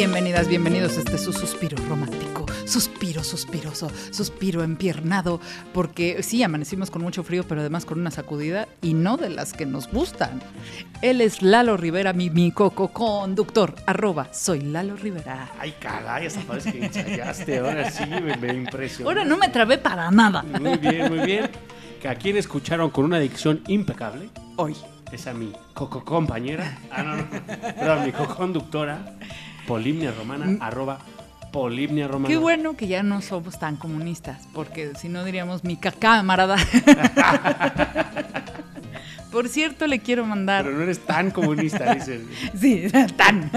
Bienvenidas, bienvenidos a este su suspiro romántico, suspiro suspiroso, suspiro empiernado, porque sí, amanecimos con mucho frío, pero además con una sacudida y no de las que nos gustan. Él es Lalo Rivera, mi, mi coco conductor, arroba, soy Lalo Rivera. Ay, caray, hasta parece que ensayaste. Ahora sí me, me impresionó. Ahora no me trabé para nada. Muy bien, muy bien. A quien escucharon con una dicción impecable Hoy. Es a mi coco compañera. Ah, no, no. Perdón, mi co-conductora, Polimnia Romana, arroba Polimnia Romana. Mm. Qué bueno que ya no somos tan comunistas, porque si no diríamos mi camarada. Por cierto, le quiero mandar. Pero no eres tan comunista, dice. Sí, tan.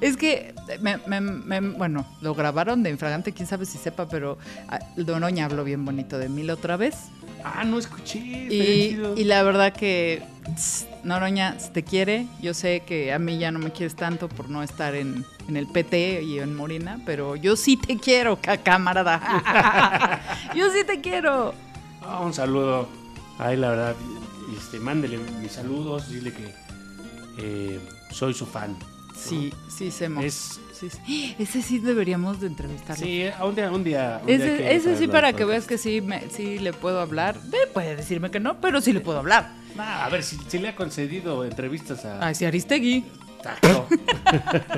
es que, me- me- me- bueno, lo grabaron de infragante, quién sabe si sepa, pero ah, Doroña habló bien bonito de mí la otra vez. Ah, no escuché. y la verdad que, tss, Noroña, te quiere, yo sé que a mí ya no me quieres tanto por no estar en, el PT y en Morina, pero yo sí te quiero, ca- camarada. yo sí te quiero. Ah, un saludo. Ay, la verdad, este, mándele mis saludos, dile que eh, soy su fan. ¿No? Sí, sí, Semo. Es, Sí, sí. Ese sí deberíamos de entrevistarlo. sí, a un día, un día. un día Ese, que ese sí para que veas que sí, me, sí le puedo hablar. Eh, puede decirme que no, pero sí le puedo hablar. Nah, a ver, si, si le ha concedido entrevistas a. Ay, sí, Aristegui.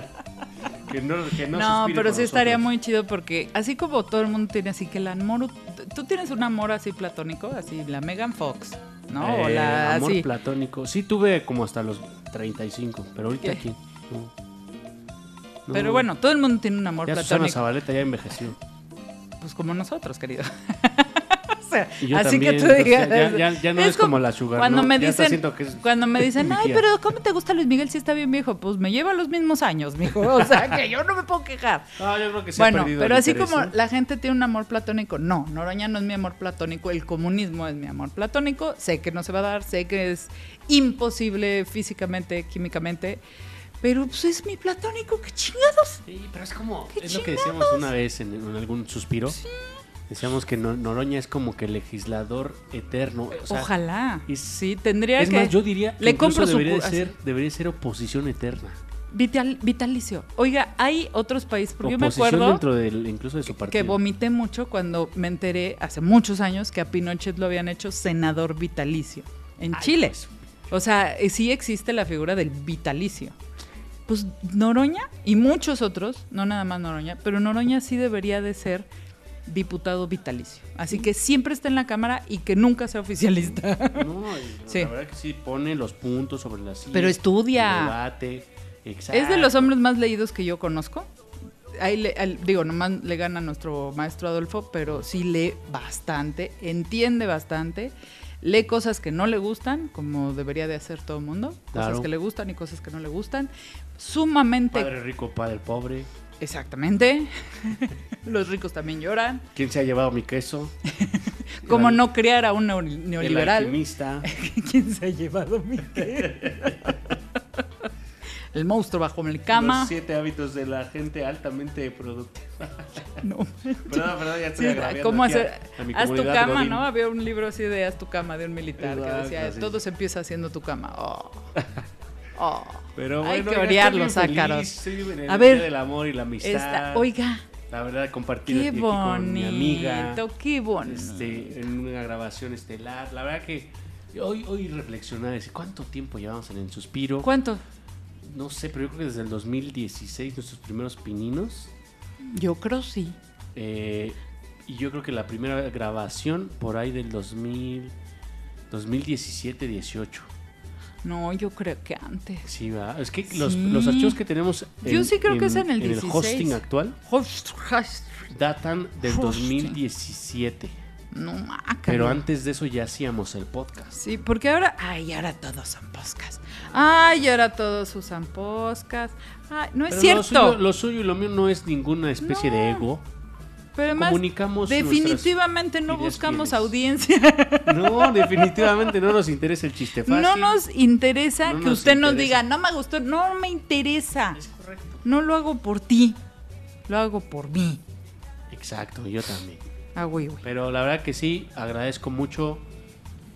Que no, que no, No, pero sí estaría muy chido porque así como todo el mundo tiene así que el amor... Tú tienes un amor así platónico, así la Megan Fox, ¿no? o Eh, la amor así. platónico. Sí, tuve como hasta los 35, pero ahorita ¿Qué? aquí. No. No. Pero bueno, todo el mundo tiene un amor Ya Susana platónico. Zabaleta ya envejeció. Pues como nosotros, querido. o sea, Y yo así también, que tú digas... ya- ya- ya no es como la Sugar, Cuando ¿no? me dicen, siento que es cuando me dicen, ay, tía". pero ¿cómo te gusta Luis Miguel si está bien viejo? Pues me lleva los mismos años, mijo. O sea, que yo no me puedo quejar. No, yo creo que se ha Bueno, perdido pero así interés, como la gente tiene un amor platónico, no, Noroña no es mi amor platónico, el comunismo es mi amor platónico, sé que no se va a dar, sé que es imposible físicamente, químicamente, pero pues es mi platónico, qué chingados. Sí, pero es como. ¡Qué Es lo que decíamos una vez en, en algún suspiro. Decíamos que No- Noroña es como que el legislador eterno. o sea, Ojalá. es- sí, tendría Es que más, yo diría que le compro debería, ser, debería ser oposición eterna. Vital- vitalicio. Oiga, hay otros países, porque yo me oposición acuerdo dentro del, incluso de su que partido. vomité mucho cuando me enteré hace muchos años que a Pinochet lo habían hecho senador vitalicio en Ay, Chile. pues. O sea, eh, sí existe la figura del vitalicio. Pues Noroña y muchos otros, no nada más Noroña, pero Noroña sí debería de ser diputado vitalicio. Así que siempre está en la Cámara y que nunca sea oficialista. No, Sí. la verdad que sí pone los puntos sobre las sillas. Pero estudia. debate. Exacto. Es de los hombres más leídos que yo conozco. Ahí le- al- digo, nomás le gana a nuestro maestro Adolfo, pero sí lee bastante, entiende bastante, lee cosas que no le gustan, como debería de hacer todo el mundo, cosas Claro. que le gustan y cosas que no le gustan. Sumamente... Padre rico, padre pobre. Exactamente. Los ricos también lloran. ¿Quién se ha llevado mi queso? Como El- no criar a un neo- El neoliberal. alquimista. ¿Quién se ha llevado mi qué? El monstruo bajo mi cama. Los siete hábitos de la gente altamente productiva. No. Perdón, perdón, ya estoy Sí, ¿Cómo hacer? a- a mi haz tu cama, godín. ¿no? Había un libro así de Haz tu cama de un militar que decía, todo sí. se empieza haciendo tu cama. Oh. Oh. Pero Hay bueno, que oiga, orear los ácaros. A el ver, del amor y la amistad. Esta- oiga, La verdad, compartir qué aquí con mi amiga. bonito, qué bonito. este, en una grabación estelar. La verdad que hoy, hoy reflexionaba, decir, ¿cuánto tiempo llevamos en el suspiro? ¿Cuánto? No sé, pero yo creo que desde el 2016, nuestros primeros pininos. Yo creo sí. eh, y yo creo que la primera grabación por ahí del 2000, 2017-18. No, yo creo que antes. Sí, ¿verdad? Es que los, Sí. los archivos que tenemos Yo sí creo que es en el 16. hosting actual datan del Hosting. 2017. No, mácalo. Pero antes de eso ya hacíamos el podcast. Sí, porque ahora, ay, ahora todos son podcast. Ay, ahora todos usan podcast. Ay, no es Pero cierto. Lo suyo, lo suyo y lo mío no es ninguna especie de ego. Pero además, comunicamos definitivamente no buscamos fieles. audiencia. No, definitivamente no nos interesa el chiste fácil. No nos interesa No que nos usted nos diga, no me gustó, no me interesa. Es correcto. No lo hago por ti, lo hago por mí. Exacto, yo también. Ah, güey, güey. Pero la verdad que sí, agradezco mucho.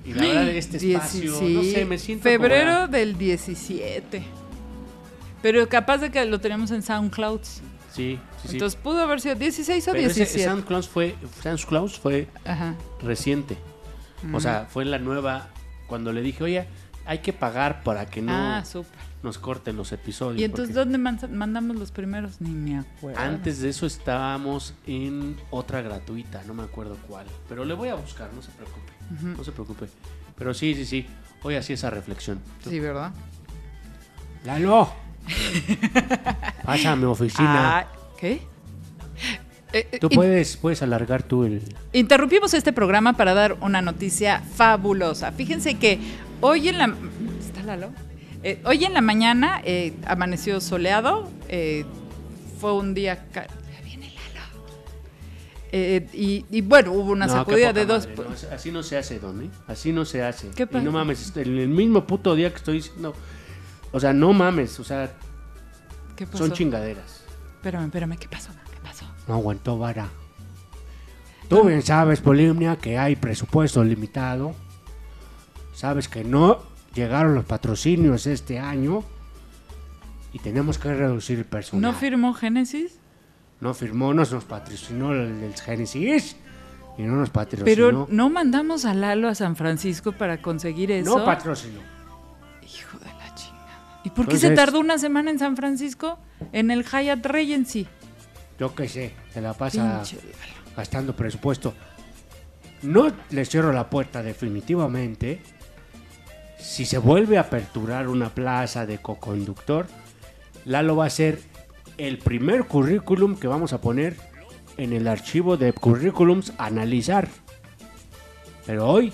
Y la verdad, este espacio, no sé, me siento Febrero como del 17. Pero capaz de que lo tenemos en SoundCloud. Sí, sí, sí. Entonces pudo haber sido 16 o Pero ese 17. Santa Claus fue, Santa Claus fue Ajá. reciente. O sea, fue la nueva. Cuando le dije, oye, hay que pagar para que no Ah, nos corten los episodios. ¿Y entonces dónde man- mandamos los primeros? Ni me acuerdo. Antes de eso estábamos en otra gratuita, no me acuerdo cuál. Pero le voy a buscar, no se preocupe. No se preocupe. Pero sí, sí, sí. Hoy así esa reflexión. Sí, ¿verdad? Lalo. Pasa a mi oficina. Ah, ¿Qué? Eh, eh, Tú puedes, puedes alargar tú el. Interrumpimos este programa para dar una noticia fabulosa. Fíjense que hoy en la... ¿Está Lalo? Eh, hoy en la mañana eh, amaneció soleado. fue un día... viene Lalo. Y, y bueno, hubo una No, sacudida de dos... madre, no, es- así no se hace, Don. Así no se hace. ¿Qué y pasa? no mames, en el mismo puto día que estoy diciendo. O sea, no mames, o sea, ¿Qué pasó? son chingaderas. Espérame, espérame, ¿qué pasó? ¿Qué pasó? No aguantó vara. Tú bien sabes, Polimnia, que hay presupuesto limitado. Sabes que no llegaron los patrocinios este año y tenemos que reducir el personal. ¿No firmó Génesis? No firmó, no nos patrocinó el, el Génesis y no nos patrocinó. Pero no mandamos a Lalo a San Francisco para conseguir eso. no patrocinó. ¿Y por qué se tardó una semana en San Francisco? En el Hyatt Regency. Yo qué sé, se la pasa Pinche gastando presupuesto. No le cierro la puerta definitivamente. Si se vuelve a aperturar una plaza de coconductor, Lalo va a ser el primer currículum que vamos a poner en el archivo de currículums a analizar. Pero hoy,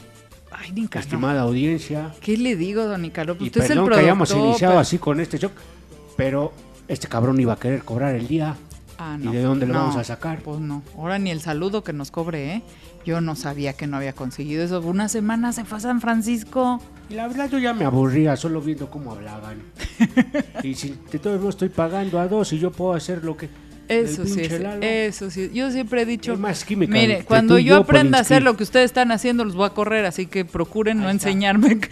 Ay, Nicanor. estimada audiencia, ¿Qué le digo, don Nicaro? y Usted es el perdón que hayamos iniciado pero- así con este shock, pero este cabrón iba a querer cobrar el día. Ah, ¿Y de dónde lo No, vamos a sacar? Pues no. Ahora ni el saludo que nos cobre, ¿eh? Yo no sabía que no había conseguido eso. Una semana se fue a San Francisco. Y la verdad yo ya me aburría solo viendo cómo hablaban. y si de todos modos estoy pagando a dos y yo puedo hacer lo que... Eso sí, es- eso sí. Yo siempre he dicho, mire, cuando yo aprenda a hacer lo que ustedes están haciendo, los voy a correr, así que procuren no está. enseñarme.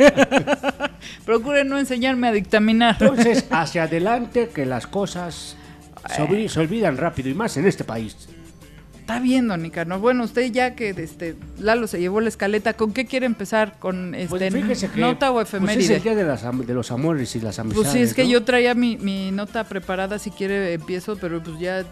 procuren no enseñarme a dictaminar. Entonces, hacia adelante que las cosas se, se olvidan rápido y más en este país. Está bien, don Nicanor. Bueno, usted ya que este Lalo se llevó la escaleta, ¿con qué quiere empezar? ¿Con este Pues nota o pues, es efeméride? el día de, las am- de los amores y las amistades. Pues sí, es que ¿no? yo traía mi, mi nota preparada, si quiere empiezo, pero pues ya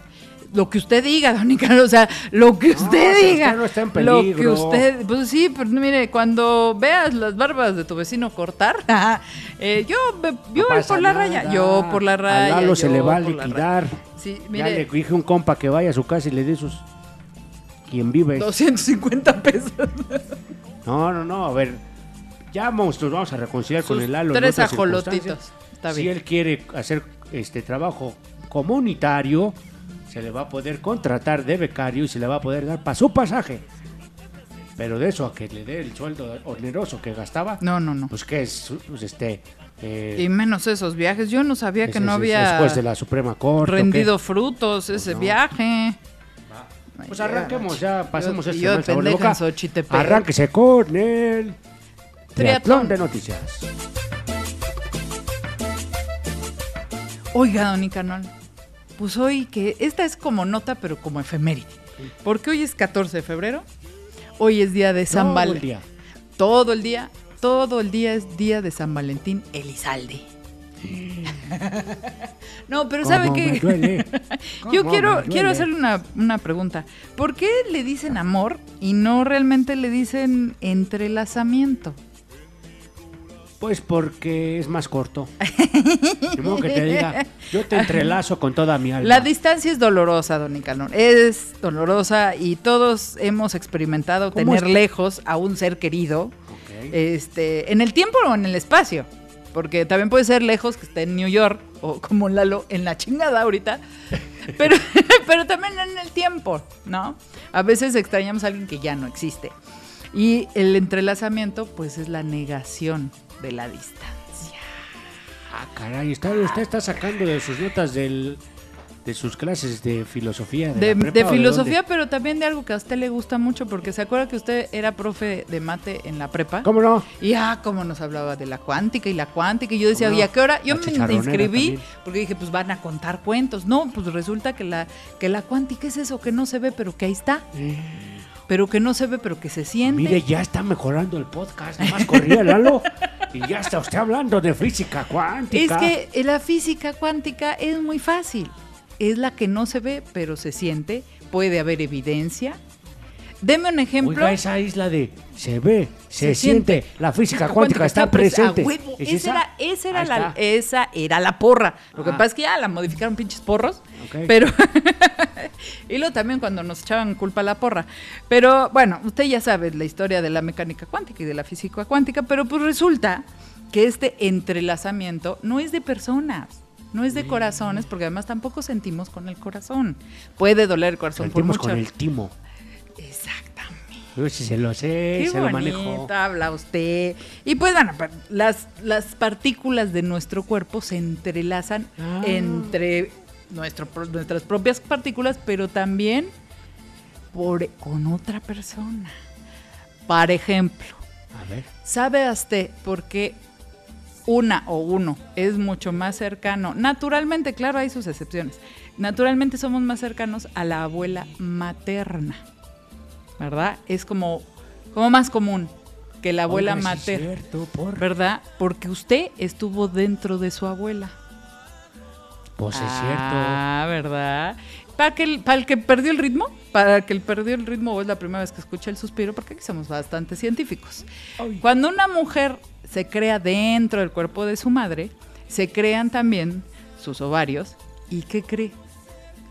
lo que usted diga, don Nicanor, o sea, lo que usted diga. usted no está en Lo que peligro. usted, pues sí, pero mire, cuando veas las barbas de tu vecino cortar, eh, yo, yo voy por la nada. raya, yo por la raya. A Lalo se le va a liquidar. Sí, Ya mire, le dije a un compa que vaya a su casa y le dé sus... Quien vive. 250 pesos. No, no, no, a ver. Ya vamos, nos vamos a reconciliar con el Lalo. en tres otras ajolotitos. Está si bien. él quiere hacer este trabajo comunitario, se le va a poder contratar de becario y se le va a poder dar para su pasaje. Pero de eso a que le dé el sueldo oneroso que gastaba, No, no, no. pues que es, pues este... eh, Y menos esos viajes. Yo no sabía que no había Después de la Suprema Corte. rendido frutos ese no. viaje. Pues arranquemos ya, pasemos este mal sabor de boca. Arránquese con el Triatlón. de noticias. Oiga, don Nicanor, pues hoy que esta es como nota, pero como efeméride. Porque hoy es 14 de febrero. Hoy es día de San Valentín. Todo el día, todo el día es día de San Valentín Elizalde. no, pero ¿sabe qué? Yo quiero, quiero hacerle una, una pregunta. ¿Por qué le dicen amor y no realmente le dicen entrelazamiento? Pues porque es más corto. De modo que te diga, yo te entrelazo con toda mi alma. La distancia es dolorosa, don Nicanor. Es dolorosa y todos hemos experimentado ¿Cómo tener es? lejos a un ser querido, este, en el tiempo o en el espacio. Porque también puede ser lejos que esté en New York o como Lalo en la chingada ahorita. Pero, pero también en el tiempo, ¿no? A veces extrañamos a alguien que ya no existe. Y el entrelazamiento, pues es la negación de la distancia. Ah, caray, está, usted está sacando de sus notas del, de sus clases de filosofía. De, De, la prepa, de ¿o filosofía, pero también de algo que a usted le gusta mucho, porque se acuerda que usted era profe de mate en la prepa. ¿Cómo no? Y ah, cómo nos hablaba de la cuántica y la cuántica. Y yo decía, ¿Cómo ¿y no? a qué hora? Yo La me inscribí también. porque dije, pues van a contar cuentos. No, pues resulta que la, que la cuántica es eso que no se ve, pero que ahí está. Pero que no se ve, pero que se siente. Mire, ya está mejorando el podcast. Nada más corría Lalo. y ya está usted hablando de física es cuántica. que eh, la física cuántica es muy fácil. Es la que no se ve, pero se siente. Puede haber evidencia. Deme un ejemplo. Oiga, esa isla de se ve, se, Se siente, siente. la física cuántica está pres- presente. a huevo. ¿Es Esa, era, esa, era la, está. esa era la porra. Lo que Ah. pasa es que ya la modificaron pinches porros. Pero. y luego también cuando nos echaban culpa a la porra. Pero bueno, usted ya sabe la historia de la mecánica cuántica y de la física cuántica. Pero pues resulta que este entrelazamiento no es de personas. No es de corazones, porque además tampoco sentimos con el corazón. Puede doler el corazón Sentimos por con mucho. el timo. Exactamente. Sí se lo sé, Qué se lo manejo. habla usted. Y pues bueno, las, las partículas de nuestro cuerpo se entrelazan Ah. entre nuestro, nuestras propias partículas, pero también por, con otra persona. Por ejemplo, A ver. ¿sabe usted por qué una o uno es mucho más cercano? Naturalmente, claro, hay sus excepciones. Naturalmente somos más cercanos a la abuela materna. ¿Verdad? Es como, como más común que la abuela materna. cierto, por... ¿Verdad? Porque usted estuvo dentro de su abuela. Pues es Ah, ¿verdad? Para que el, para el que perdió el ritmo, para el que perdió el ritmo o es la primera vez que escucha el suspiro, porque aquí somos bastante científicos. Ay. Cuando una mujer se crea dentro del cuerpo de su madre, se crean también sus ovarios. ¿Y qué cree?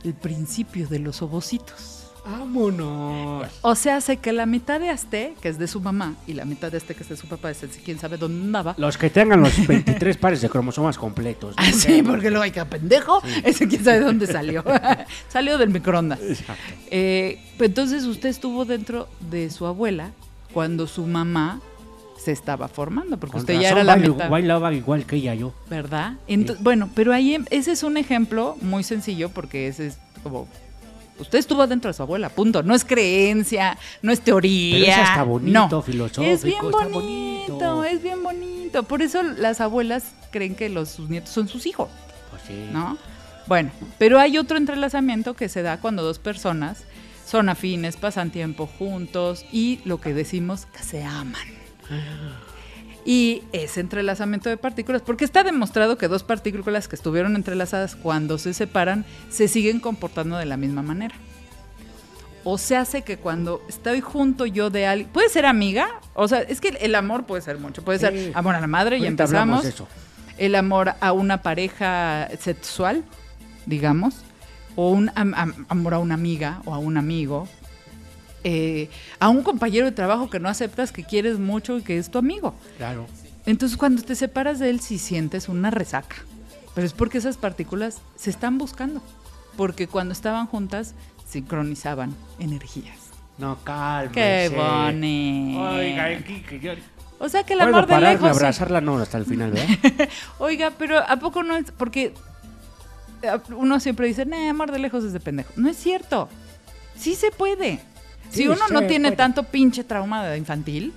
El principio de los ovocitos. Vámonos. O sea, hace que la mitad de este, que es de su mamá, y la mitad de este, que es de su papá, es el quién sabe dónde andaba. Los que tengan los 23 pares de cromosomas completos. ¿no? Ah, sí, porque luego hay que pendejo. Ese quién sabe dónde salió. salió del microondas. Exacto. Eh, pues entonces usted estuvo dentro de su abuela cuando su mamá se estaba formando, porque Con usted ya era la mitad. bailaba igual que ella yo. ¿Verdad? Bueno, pero ahí em- ese es un ejemplo muy sencillo porque ese es como usted estuvo dentro de su abuela, punto. No es creencia, no es teoría. Pero eso está bonito, no. filosófico, Es bien está bonito, bonito. es bien bonito. Por eso las abuelas creen que los sus nietos son sus hijos, Pues sí. ¿no? Bueno, pero hay otro entrelazamiento que se da cuando dos personas son afines, pasan tiempo juntos y lo que decimos que se aman. Y ese entrelazamiento de partículas, porque está demostrado que dos partículas que estuvieron entrelazadas cuando se separan se siguen comportando de la misma manera. O se hace que cuando estoy junto yo de alguien, puede ser amiga, o sea, es que el amor puede ser mucho, puede Sí. ser amor a la madre y empezamos, eso. el amor a una pareja sexual, digamos, o un am- am- amor a una amiga o a un amigo, eh, a un compañero de trabajo que no aceptas que quieres mucho y que es tu amigo. Claro. Entonces cuando te separas de él sí sientes una resaca, pero es porque esas partículas se están buscando, porque cuando estaban juntas sincronizaban energías. No, cálmese. ¡Qué bonito! Oiga, aquí que yo... O sea que el amor de lejos... abrazarla, no, hasta el final, ¿verdad? Oiga, pero ¿a poco no es? Porque eh, uno siempre dice, no, amor de lejos es de pendejo. No es cierto. Sí se puede. Si Sí, uno no tiene tanto pinche trauma de infantil,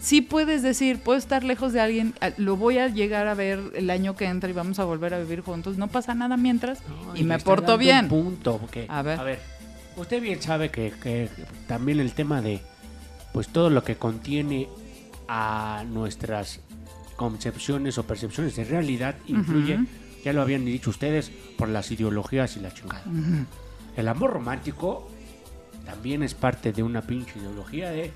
sí puedes decir, puedo estar lejos de alguien, a- lo voy a llegar a ver el año que entra y vamos a volver a vivir juntos. No pasa nada mientras No, y me porto bien. Un punto, porque, A ver. a ver, usted bien sabe que, que también el tema de, pues todo lo que contiene a nuestras concepciones o percepciones de realidad influye, ya lo habían dicho ustedes, por las ideologías y la chingada. El amor romántico también es parte de una pinche ideología de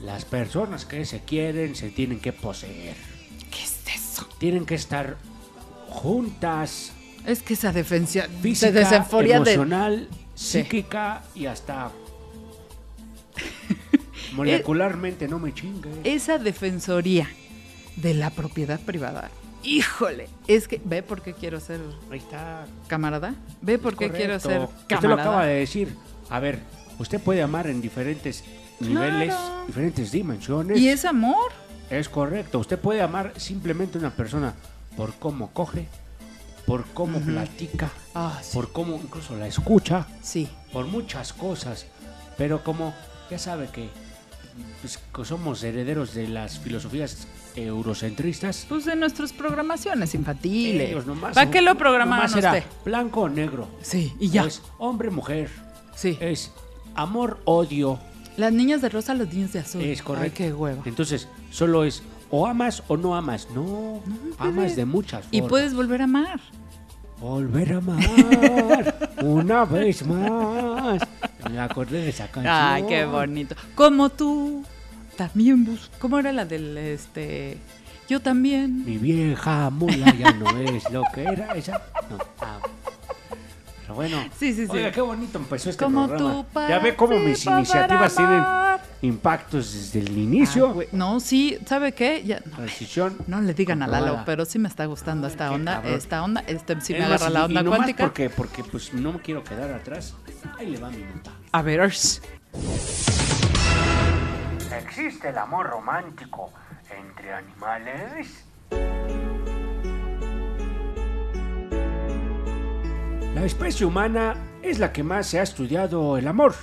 las personas que se quieren se tienen que poseer, ¿Qué es eso? tienen que estar juntas, Es que esa defensa física, de de... emocional, Sí. psíquica y hasta molecularmente no me chingue. esa defensoría de la propiedad privada. Híjole, es que ve por qué quiero ser Ahí está. camarada. Ve por qué quiero ser Usted lo camarada. acaba de decir. A ver, usted puede amar en diferentes niveles, Claro. diferentes dimensiones. Y es amor. Es correcto. Usted puede amar simplemente a una persona por cómo coge, por cómo platica, Ah, sí. por cómo incluso la escucha, Sí. por muchas cosas. Pero como ya sabe que, pues, somos herederos de las filosofías eurocentristas, Pues de nuestras programaciones infantiles. ellos nomás ¿Para qué lo programaron nomás era usted? blanco o negro. Sí, y ya. Es hombre, mujer. sí. Es amor, odio. Las niñas de rosa, los niños de azul. Es correcto. Ay, qué hueva. Entonces, solo es o amas o no amas. No, amas de muchas Y formas. puedes volver a amar. Volver a amar una vez más. Me acordé de esa canción. Ay, qué bonito. Como tú también bus ¿Cómo era la del este? Yo también. Mi vieja mula ya no es lo que era esa. No. Ah. Pero bueno. Sí, sí, sí. Oiga, qué bonito empezó este Como programa. tú ya ve cómo mis iniciativas tienen impactos desde el Ah, inicio. güey. no, sí, ¿sabe qué? Ya, no, Transición. no le digan a Lalo, pero sí me está gustando esta onda, esta onda, este sí me Es más, agarra la onda y cuántica. Porque, porque pues no me quiero quedar atrás. Ahí le va mi nota. A ver. ¿Existe el amor romántico entre animales? La especie humana es la que más se ha estudiado el amor.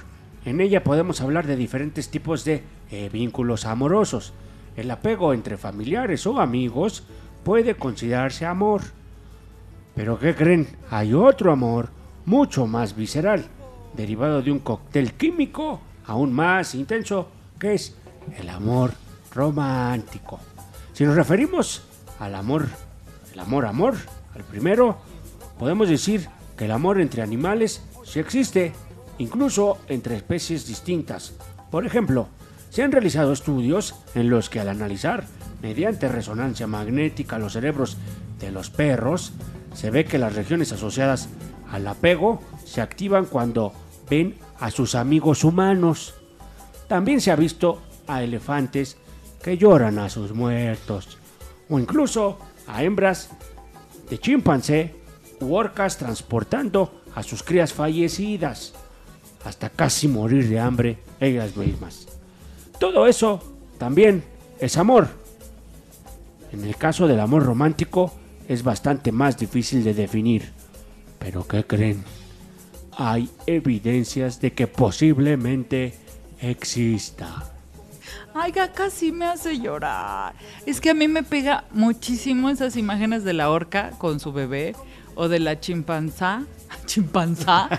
En ella podemos hablar de diferentes tipos de eh, vínculos amorosos. El apego entre familiares o amigos puede considerarse amor. Pero ¿qué creen? Hay otro amor mucho más visceral, derivado de un cóctel químico aún más intenso, que es el amor romántico. Si nos referimos al amor, el amor amor, al primero, podemos decir que el amor entre animales sí existe, incluso entre especies distintas. Por ejemplo, se han realizado estudios en los que al analizar mediante resonancia magnética los cerebros de los perros, se ve que las regiones asociadas al apego se activan cuando ven a sus amigos humanos. También se ha visto a elefantes que lloran a sus muertos, o incluso a hembras de chimpancé orcas transportando a sus crías fallecidas, hasta casi morir de hambre ellas mismas. Todo eso también es amor. En el caso del amor romántico es bastante más difícil de definir. Pero ¿qué creen? Hay evidencias de que posiblemente exista. Ay, casi me hace llorar. Es que a mí me pega muchísimo esas imágenes de la orca con su bebé o de la chimpanzá, chimpanzá,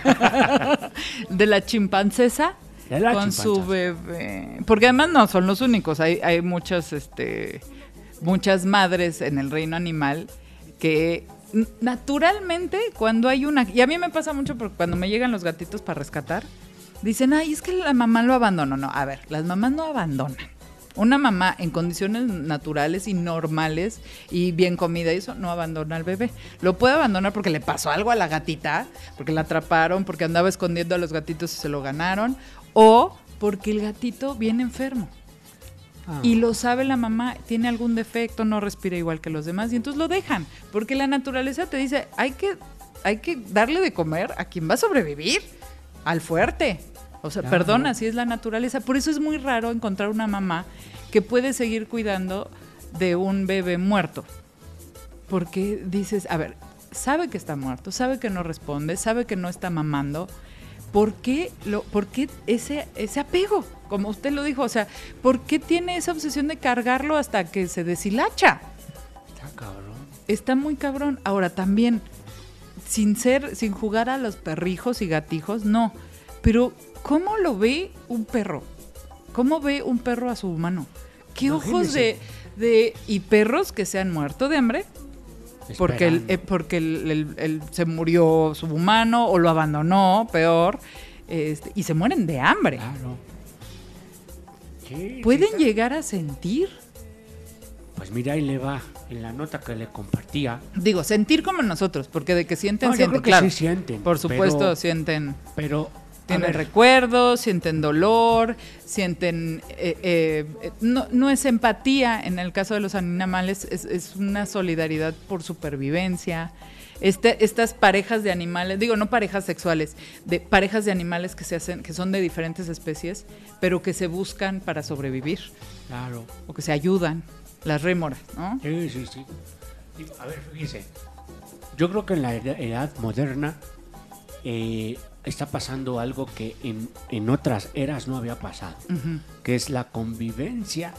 de la chimpancesa De la con su bebé. Porque además no son los únicos, hay, hay muchas, este, muchas madres en el reino animal que naturalmente cuando hay una... Y a mí me pasa mucho porque cuando me llegan los gatitos para rescatar, dicen, ay, es que la mamá lo abandonó. No, a ver, las mamás no abandonan. Una mamá en condiciones naturales y normales y bien comida y eso no abandona al bebé. Lo puede abandonar porque le pasó algo a la gatita, porque la atraparon, porque andaba escondiendo a los gatitos y se lo ganaron, o porque el gatito viene enfermo. Y lo sabe la mamá, tiene algún defecto, no respira igual que los demás, y entonces lo dejan. Porque la naturaleza te dice, hay que, hay que darle de comer a quien va a sobrevivir, al fuerte. O sea, Claro. perdón, así es la naturaleza. Por eso es muy raro encontrar una mamá que puede seguir cuidando de un bebé muerto. Porque dices, a ver, sabe que está muerto, sabe que no responde, sabe que no está mamando. ¿Por qué, lo, por qué ese, ese apego? Como usted lo dijo, o sea, ¿por qué tiene esa obsesión de cargarlo hasta que se deshilacha? Está cabrón. Está muy cabrón. Ahora también, sin ser, sin jugar a los perrijos y gatijos, no. Pero, ¿cómo lo ve un perro? ¿Cómo ve un perro a su humano? ¿Qué ojos de, de. y perros que se han muerto de hambre? Porque, el, eh, porque el- el- el- se murió su humano o lo abandonó, peor, este, y se mueren de hambre. Claro. Sí, ¿Pueden sí, llegar a sentir? Pues mira, ahí le va en la nota que le compartía. Digo, sentir como nosotros, porque de que sienten, No, yo sienten, creo que claro. sí sienten, Por supuesto, pero- sienten. Pero. Tienen recuerdos, sienten dolor, sienten... eh, eh, eh, no, no es empatía en el caso de los animales, es, es una solidaridad por supervivencia. Este, estas parejas de animales, digo, no parejas sexuales, de parejas de animales que se hacen, que son de diferentes especies, pero que se buscan para sobrevivir Claro. o que se ayudan, las rémoras, ¿no? Sí, sí, sí. A ver, fíjese. Yo creo que en la edad, edad moderna eh, está pasando algo que en, en otras eras no había pasado, que es la convivencia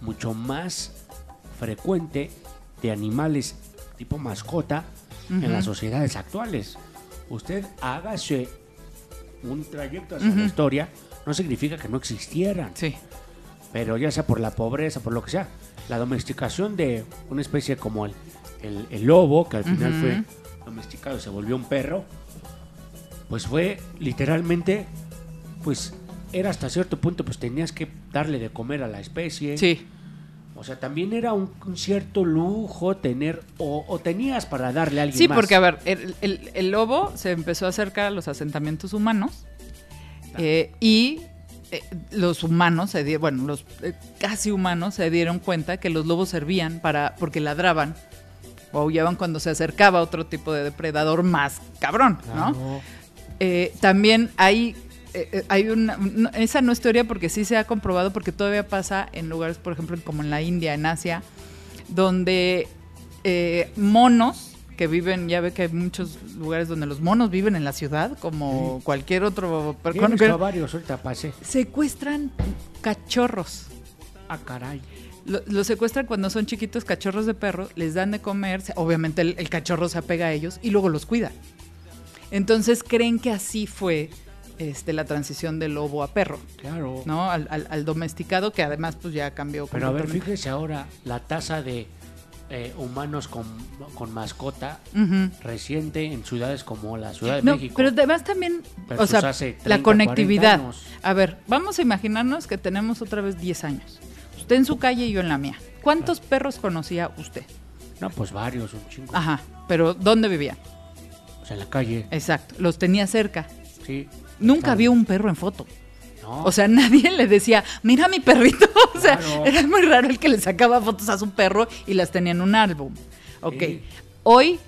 mucho más frecuente de animales tipo mascota en las sociedades actuales. Usted hágase un trayecto hacia la historia, no significa que no existieran, Sí. pero ya sea por la pobreza, por lo que sea, la domesticación de una especie como el, el- el lobo, que al final fue domesticado y se volvió un perro, pues fue literalmente, pues era hasta cierto punto, pues tenías que darle de comer a la especie. Sí. O sea, también era un, un cierto lujo tener, o, o tenías para darle a alguien Sí, más. porque a ver, el, el- el lobo se empezó a acercar a los asentamientos humanos eh, y eh, los humanos, se di- bueno, los eh, casi humanos se dieron cuenta que los lobos servían para, porque ladraban o aullaban cuando se acercaba otro tipo de depredador más cabrón, ¿no? Eh, también hay, eh, eh, hay una, no, esa no es teoría porque sí se ha comprobado, porque todavía pasa en lugares, por ejemplo, como en la India, en Asia, donde eh, monos que viven, ya ve que hay muchos lugares donde los monos viven en la ciudad, como cualquier otro... Con- varios, ahorita pasé. secuestran cachorros. Ah, caray. Lo- Los secuestran cuando son chiquitos cachorros de perro, les dan de comer, obviamente el, el cachorro se apega a ellos y luego los cuida. Entonces creen que así fue este, la transición del lobo a perro, Claro. ¿no? Al, al- al domesticado que además pues ya cambió. Pero a ver, fíjese ahora la tasa de eh, humanos con, con mascota reciente en ciudades como la Ciudad de No, México. pero además también, o sea, hace 30, la conectividad. 40 años. A ver, vamos a imaginarnos que tenemos otra vez 10 años. Usted en su calle y yo en la mía. ¿Cuántos perros conocía usted? No, pues varios, un chingo. Ajá, pero ¿dónde vivía? O sea, en la calle, Exacto, los tenía cerca. sí. Nunca Claro. vio un perro en foto. No, O sea, nadie le decía, mira mi perrito. O sea, Claro. era muy raro el que le sacaba fotos a su perro y las tenía en un álbum. Ok. Sí. Hoy,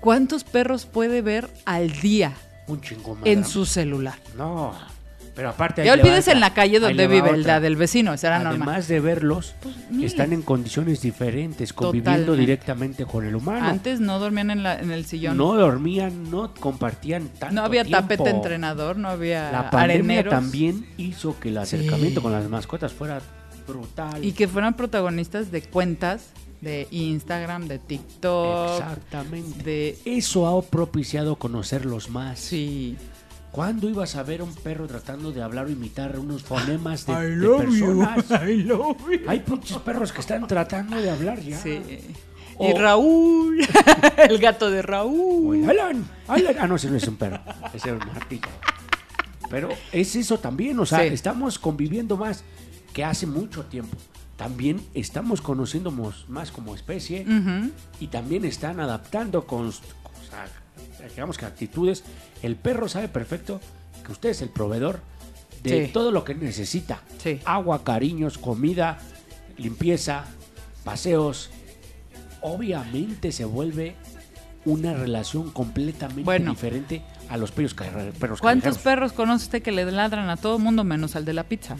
¿cuántos perros puede ver al día un chingo más. en su celular? No, pero aparte... Ya otra, en la calle donde vive, el del vecino, esa era Además normal. de verlos, miles. están en condiciones diferentes, conviviendo Totalmente. directamente con el humano. Antes no dormían en, la- en el sillón. no dormían, no compartían tanto No había tiempo. tapete entrenador, no había La pandemia areneros. también hizo que el acercamiento Sí. con las mascotas fuera brutal. Y que fueran protagonistas de cuentas de Instagram, de TikTok. Exactamente. De. Eso ha propiciado conocerlos más. Sí. ¿Cuándo ibas a ver a un perro tratando de hablar o imitar unos fonemas de, de personas? I love you. Hay muchos perros que están tratando de hablar ya. Sí. O- Y Raúl, el gato de Raúl. Alan, Alan. Ah, no, ese no es un perro. Ese es un martillo. Pero es eso también, o sea, Sí. estamos conviviendo más que hace mucho tiempo. También estamos conociéndonos más como especie y también están adaptando con, o sea, digamos que actitudes. El perro sabe perfecto que usted es el proveedor de Sí. todo lo que necesita. Sí. Agua, cariños, comida, limpieza, paseos. Obviamente se vuelve una relación completamente Bueno. diferente a los perros, perros ¿Cuántos callejeros. perros conoce usted que le ladran a todo mundo menos al de la pizza?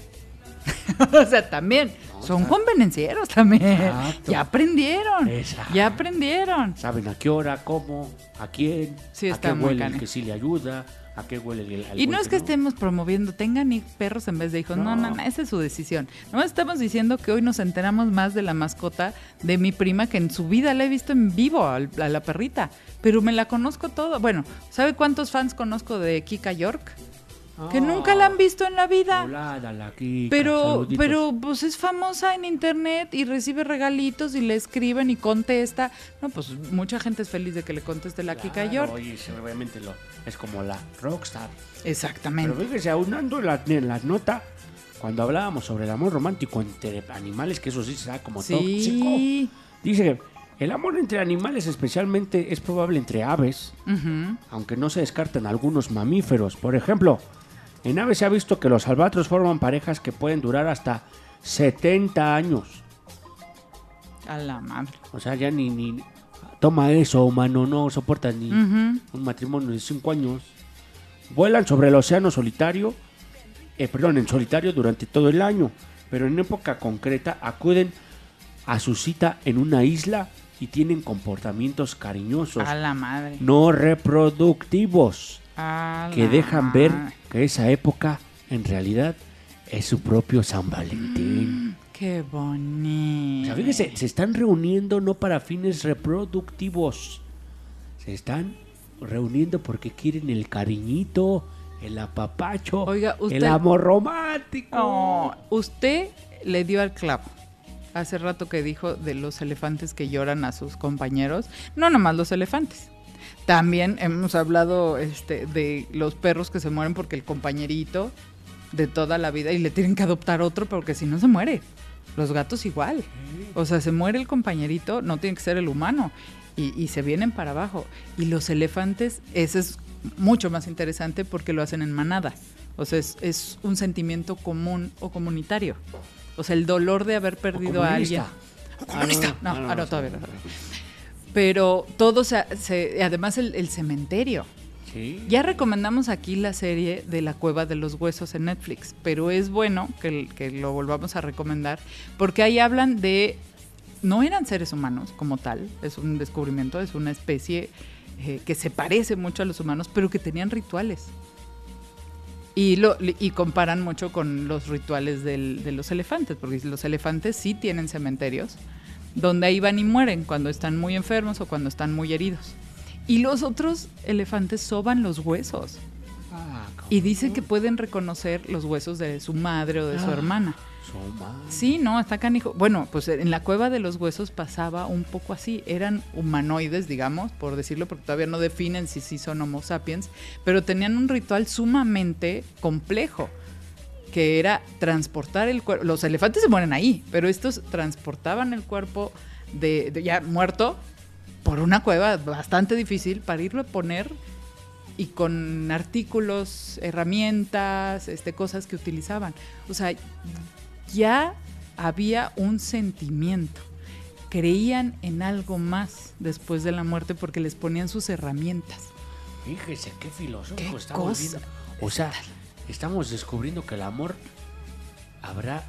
o sea, también. Son convenencieros también. Exacto. Ya aprendieron. Exacto. Ya aprendieron. Saben a qué hora, cómo, a quién, Sí, a qué huele el que sí le ayuda, a qué huele el, el Y no es que no. estemos promoviendo, tengan perros en vez de hijos. No, no, No. no, esa es su decisión. No estamos diciendo que hoy nos enteramos más de la mascota de mi prima que en su vida la he visto en vivo a, la perrita. Pero me la conozco todo. Bueno, ¿sabe cuántos fans conozco de Kika York? Que Ah, nunca la han visto en la vida. Kika, Pero, saluditos. pero pues es famosa en internet y recibe regalitos y le escriben y contesta. No, pues mucha gente es feliz de que le conteste la Kika Claro, York. oye, sí, obviamente lo, es como la rockstar. Exactamente. Pero fíjese, aunando la, en la nota, cuando hablábamos sobre el amor romántico entre animales, que eso sí se da como tóxico, sí. dice que el amor entre animales especialmente es probable entre aves, aunque no se descartan algunos mamíferos. Por ejemplo, en aves se ha visto que los albatros forman parejas que pueden durar hasta 70 años. A la madre. O sea, ya ni, ni toma eso, humano, no soporta ni un matrimonio de 5 años. Vuelan sobre el océano solitario, eh, perdón, en solitario durante todo el año, pero en época concreta acuden a su cita en una isla y tienen comportamientos cariñosos, A la madre. no reproductivos, A que la dejan ver madre. Esa época en realidad es su propio San Valentín. Qué O bonito. sea, fíjese, se están reuniendo no para fines reproductivos. Se están reuniendo porque quieren el cariñito, el apapacho, Oiga, usted- el amor romántico. Oh, usted le dio al clavo. Hace rato que dijo de los elefantes que lloran a sus compañeros. No nomás los elefantes. También hemos hablado este, de los perros que se mueren porque el compañerito de toda la vida y le tienen que adoptar otro porque si no se muere. Los gatos igual. O sea, se muere el compañerito, no tiene que ser el humano. Y, y se vienen para abajo. Y los elefantes, ese es mucho más interesante porque lo hacen en manada. O sea, es, es un sentimiento común o comunitario. O sea, el dolor de haber perdido a alguien. comunista. ¿O comunista? Ah, No, ah, no, todavía no. Pero todo se, se- además el, el cementerio. Sí. Ya recomendamos aquí la serie de La Cueva de los Huesos en Netflix, pero es bueno que, que lo volvamos a recomendar porque ahí hablan de, no eran seres humanos como tal, es un descubrimiento, es una especie eh, que se parece mucho a los humanos, pero que tenían rituales. Y, lo, y comparan mucho con los rituales del- de los elefantes, porque los elefantes sí tienen cementerios donde ahí van y mueren cuando están muy enfermos o cuando están muy heridos. Y los otros elefantes soban los huesos. Ah, Y dicen que pueden reconocer los huesos de su madre o de su Ah. hermana. Sí, no, está canijo. Bueno, pues en la cueva de los huesos pasaba un poco así. Eran humanoides, digamos, por decirlo, porque todavía no definen si sí son homo sapiens, pero tenían un ritual sumamente complejo, que era transportar el cuerpo. Los elefantes se mueren ahí, pero estos transportaban el cuerpo de, de ya muerto por una cueva bastante difícil para irlo a poner y con artículos, herramientas, este, cosas que utilizaban. O sea, ya había un sentimiento. Creían en algo más después de la muerte porque les ponían sus herramientas. Fíjese qué filosófico Qué estamos cosa. O sea, estamos descubriendo que el amor habrá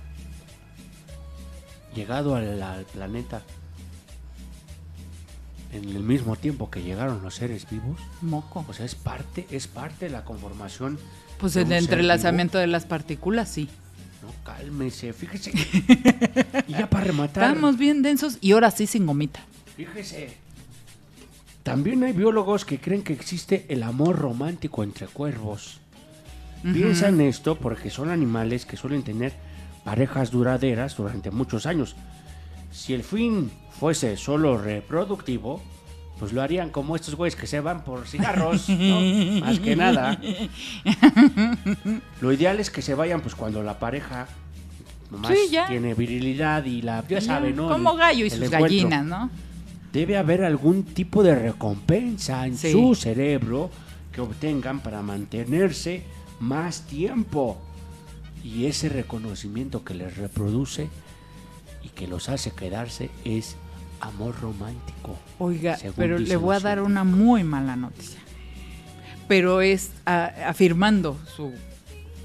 llegado al, al planeta en el mismo tiempo que llegaron los seres vivos. Moco. O sea, es parte, es parte de la conformación. Pues el entrelazamiento de las partículas, sí. No, cálmese, fíjese. y ya para rematar. Estábamos bien densos y ahora sí sin gomita. Fíjese. También hay biólogos que creen que existe el amor romántico entre cuervos. Piensan esto porque son animales que suelen tener parejas duraderas durante muchos años. Si el fin fuese solo reproductivo, pues lo harían como estos güeyes que se van por cigarros, ¿no? Más que nada. Lo ideal es que se vayan pues cuando la pareja más Sí, ya. tiene virilidad y la ya sabe, ¿no? Como gallo y el sus encuentro. gallinas, ¿no? Debe haber algún tipo de recompensa en Sí. su cerebro que obtengan para mantenerse más tiempo. Y ese reconocimiento que les reproduce y que los hace quedarse es amor romántico. Oiga, pero le voy a dar una muy mala noticia. Pero es ah, afirmando su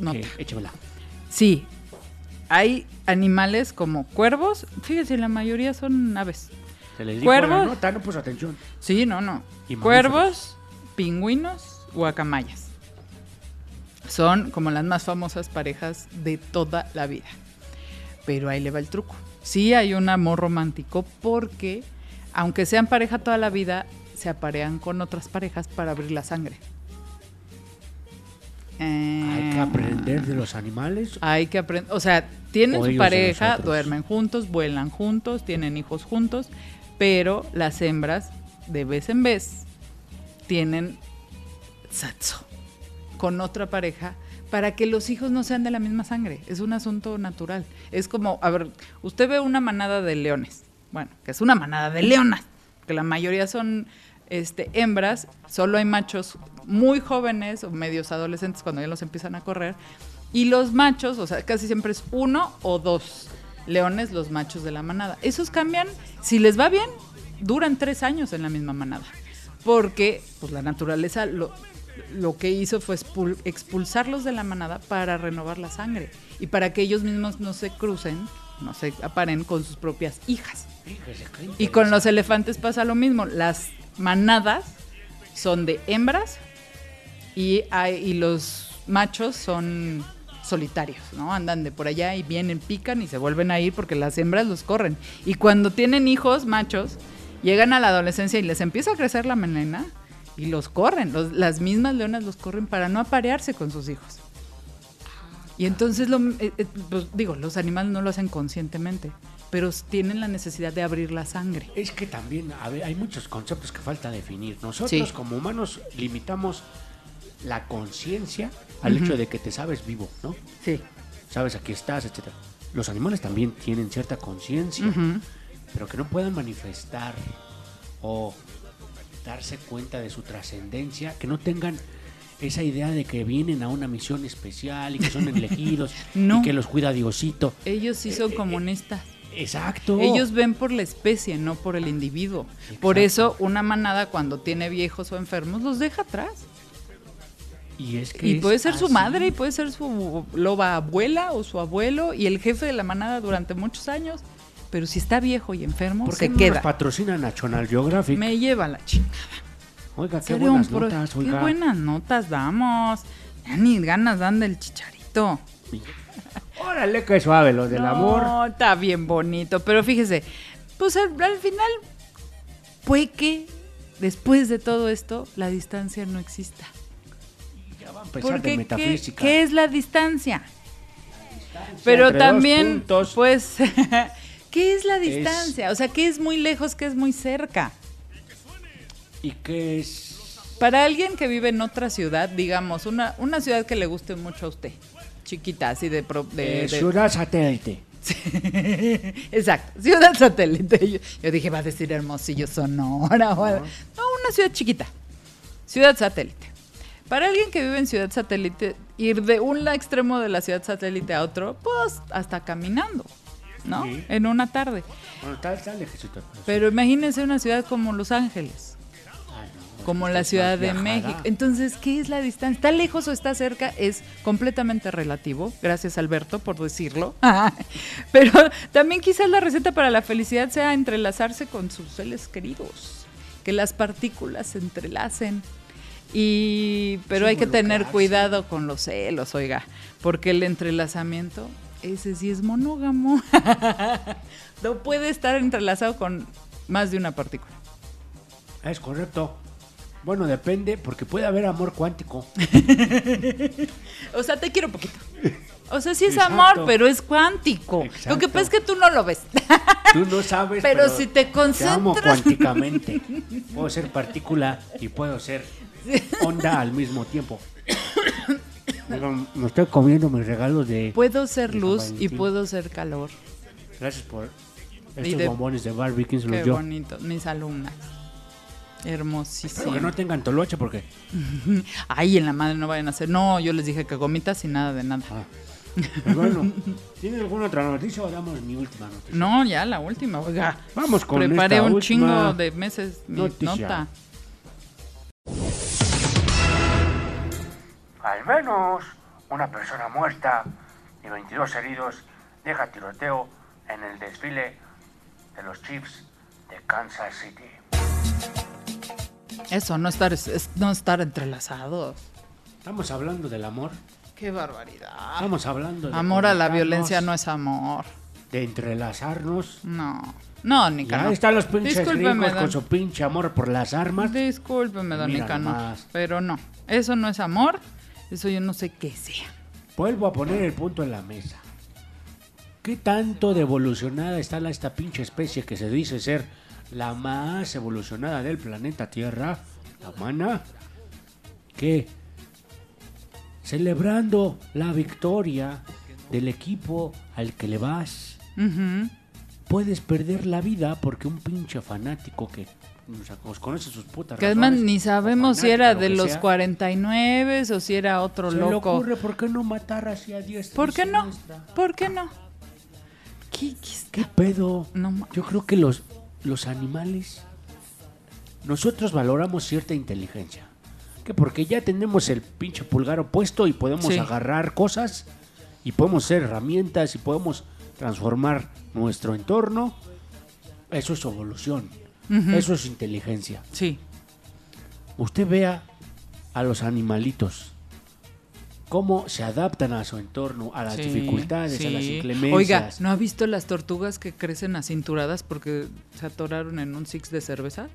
nota. Ok, échamela. Sí, hay animales como cuervos. Fíjese, la mayoría son aves. Se les dijo en la ¿Cuervos? nota, no puso atención. Sí, no, no. Y mamíferos. Cuervos, pingüinos, guacamayas. Son como las más famosas parejas de toda la vida. Pero ahí le va el truco. Sí hay un amor romántico porque, aunque sean pareja toda la vida, se aparean con otras parejas para abrir la sangre. Hay que Eh, aprender de los animales. hay que aprender, o sea, tienen O su pareja, duermen juntos, vuelan juntos, tienen hijos juntos, pero las hembras de vez en vez tienen sexo con otra pareja para que los hijos no sean de la misma sangre. Es un asunto natural. Es como, a ver, usted ve una manada de leones. Bueno, que es una manada de leonas, que la mayoría son este, hembras, solo hay machos muy jóvenes o medios adolescentes cuando ya los empiezan a correr. Y los machos, o sea, casi siempre es uno o dos leones los machos de la manada. Esos cambian, si les va bien, duran tres años en la misma manada. Porque pues, la naturaleza lo, lo que hizo fue expul- expulsarlos de la manada para renovar la sangre y para que ellos mismos no se crucen no se aparen con sus propias hijas. Y con los elefantes pasa lo mismo. Las manadas son de hembras y, hay- y los machos son solitarios, ¿no? Andan de por allá y vienen, pican y se vuelven a ir porque las hembras los corren. Y cuando tienen hijos machos, llegan a la adolescencia y les empieza a crecer la melena y los corren. Los- las mismas leonas los corren para no aparearse con sus hijos. Y entonces, lo, eh, eh, pues, digo, los animales no lo hacen conscientemente, pero tienen la necesidad de abrir la sangre. Es que también a ver, hay muchos conceptos que falta definir. Nosotros Sí. como humanos limitamos la conciencia al hecho de que te sabes vivo, ¿no? Sí. Sabes aquí estás, etcétera. Los animales también tienen cierta conciencia, pero que no puedan manifestar o darse cuenta de su trascendencia, que no tengan esa idea de que vienen a una misión especial y que son elegidos No. y que los cuida Diosito. Ellos sí son comunistas. Exacto. Ellos ven por la especie, no por el individuo. Por eso una manada cuando tiene viejos o enfermos los deja atrás. y es que Y es puede ser su madre, y puede ser su loba abuela o su abuelo y el jefe de la manada durante muchos años. Pero si está viejo y enfermo, ¿Por qué se queda. nos patrocina National Geographic? Me lleva la chingada. Oiga, qué buenas pro- notas, Qué oiga. buenas notas damos. Ya ni ganas dan del chicharito. Órale, qué suave lo del no, amor. está bien bonito. Pero fíjese, pues al, al final, puede que después de todo esto, la distancia no exista. Ya va a empezar de Porque, ¿qué, metafísica. qué es la distancia? Pero también, pues, ¿qué es la distancia? O sea, ¿qué es muy lejos, qué es muy cerca? ¿Y qué es? Para alguien que vive en otra ciudad, digamos, una, una ciudad que le guste mucho a usted, chiquita, así de... pro- de- Eh, de- ciudad satélite. Exacto, ciudad satélite. Yo, yo dije, va a decir Hermosillo, Sonora. o algo. No, una ciudad chiquita. Ciudad satélite. Para alguien que vive en ciudad satélite, ir de un extremo de la ciudad satélite a otro, pues hasta caminando, ¿no? Sí. En una tarde. Bueno, tal, tal, lejecito. Pero imagínense una ciudad como Los Ángeles, Ay, no, como es la Ciudad de. México. Entonces, ¿qué es la distancia? ¿Está lejos o está cerca? Es completamente relativo. Gracias, Alberto, por decirlo. Pero también quizás la receta para la felicidad sea entrelazarse con sus seres queridos. Que las partículas se entrelacen. Y, pero hay que tener cuidado con los celos, oiga, porque el entrelazamiento, ese sí es monógamo. no puede estar entrelazado con más de una partícula. Es correcto. Bueno, depende, porque puede haber amor cuántico. O sea, te quiero poquito. O sea, sí es Exacto. amor, pero es cuántico. Lo que pasa es que tú no lo ves. Tú no sabes. Pero si te Te amo concentras- cuánticamente. Puedo ser partícula y puedo ser onda al mismo tiempo. Me estoy comiendo mis regalos de. Puedo ser de luz y puedo ser calor. Gracias por estos de- bombones de Barbie. ¿Quién se los Qué dio? bonito. Mis alumnas. Hermosísimo. Que no tengan toloache porque. Ay, en la madre no vayan a hacer. No, yo les dije que gomitas y nada de nada. Ah. Pues bueno, ¿tienen alguna otra noticia o damos mi última noticia? No, ya la última, oiga. Vamos con Preparé esta un última chingo de meses mi noticia. nota. Al menos una persona muerta y 22 heridos deja tiroteo en el desfile de los Chiefs de Kansas City. Eso, no estar, es- no estar entrelazados. Estamos hablando del amor. Qué barbaridad. Estamos hablando de Amor a la violencia no es amor. de entrelazarnos. No. No, Nicanor. ahí están los pinches Discúlpeme, gringos don- con su pinche amor por las armas. Discúlpeme, don Mira Nicanor. Pero no. Eso no es amor. Eso yo no sé qué sea. Vuelvo a poner el punto en la mesa. ¿Qué tanto de evolucionada está la, esta pinche especie que se dice ser la más evolucionada del planeta Tierra, la humana? Que celebrando la victoria del equipo al que le vas, puedes perder la vida porque un pinche fanático que o sea, conoce sus putas Que además razones, ni sabemos si era de los sea, 49 o si era otro Se le loco. ocurre, ¿por qué no matar así a diestra ¿Por qué no? ¿Por qué no? ¿Qué, qué está- ¿Qué pedo? No Yo creo que los, los animales, nosotros valoramos cierta inteligencia. Que porque ya tenemos el pinche pulgar opuesto y podemos Sí. agarrar cosas y podemos ser herramientas y podemos transformar nuestro entorno, eso es evolución, Eso es inteligencia. Sí. Usted vea a los animalitos, cómo se adaptan a su entorno, a las Sí, dificultades, a las inclemencias. Oiga, ¿no ha visto las tortugas que crecen acinturadas porque se atoraron en un six de cerveza?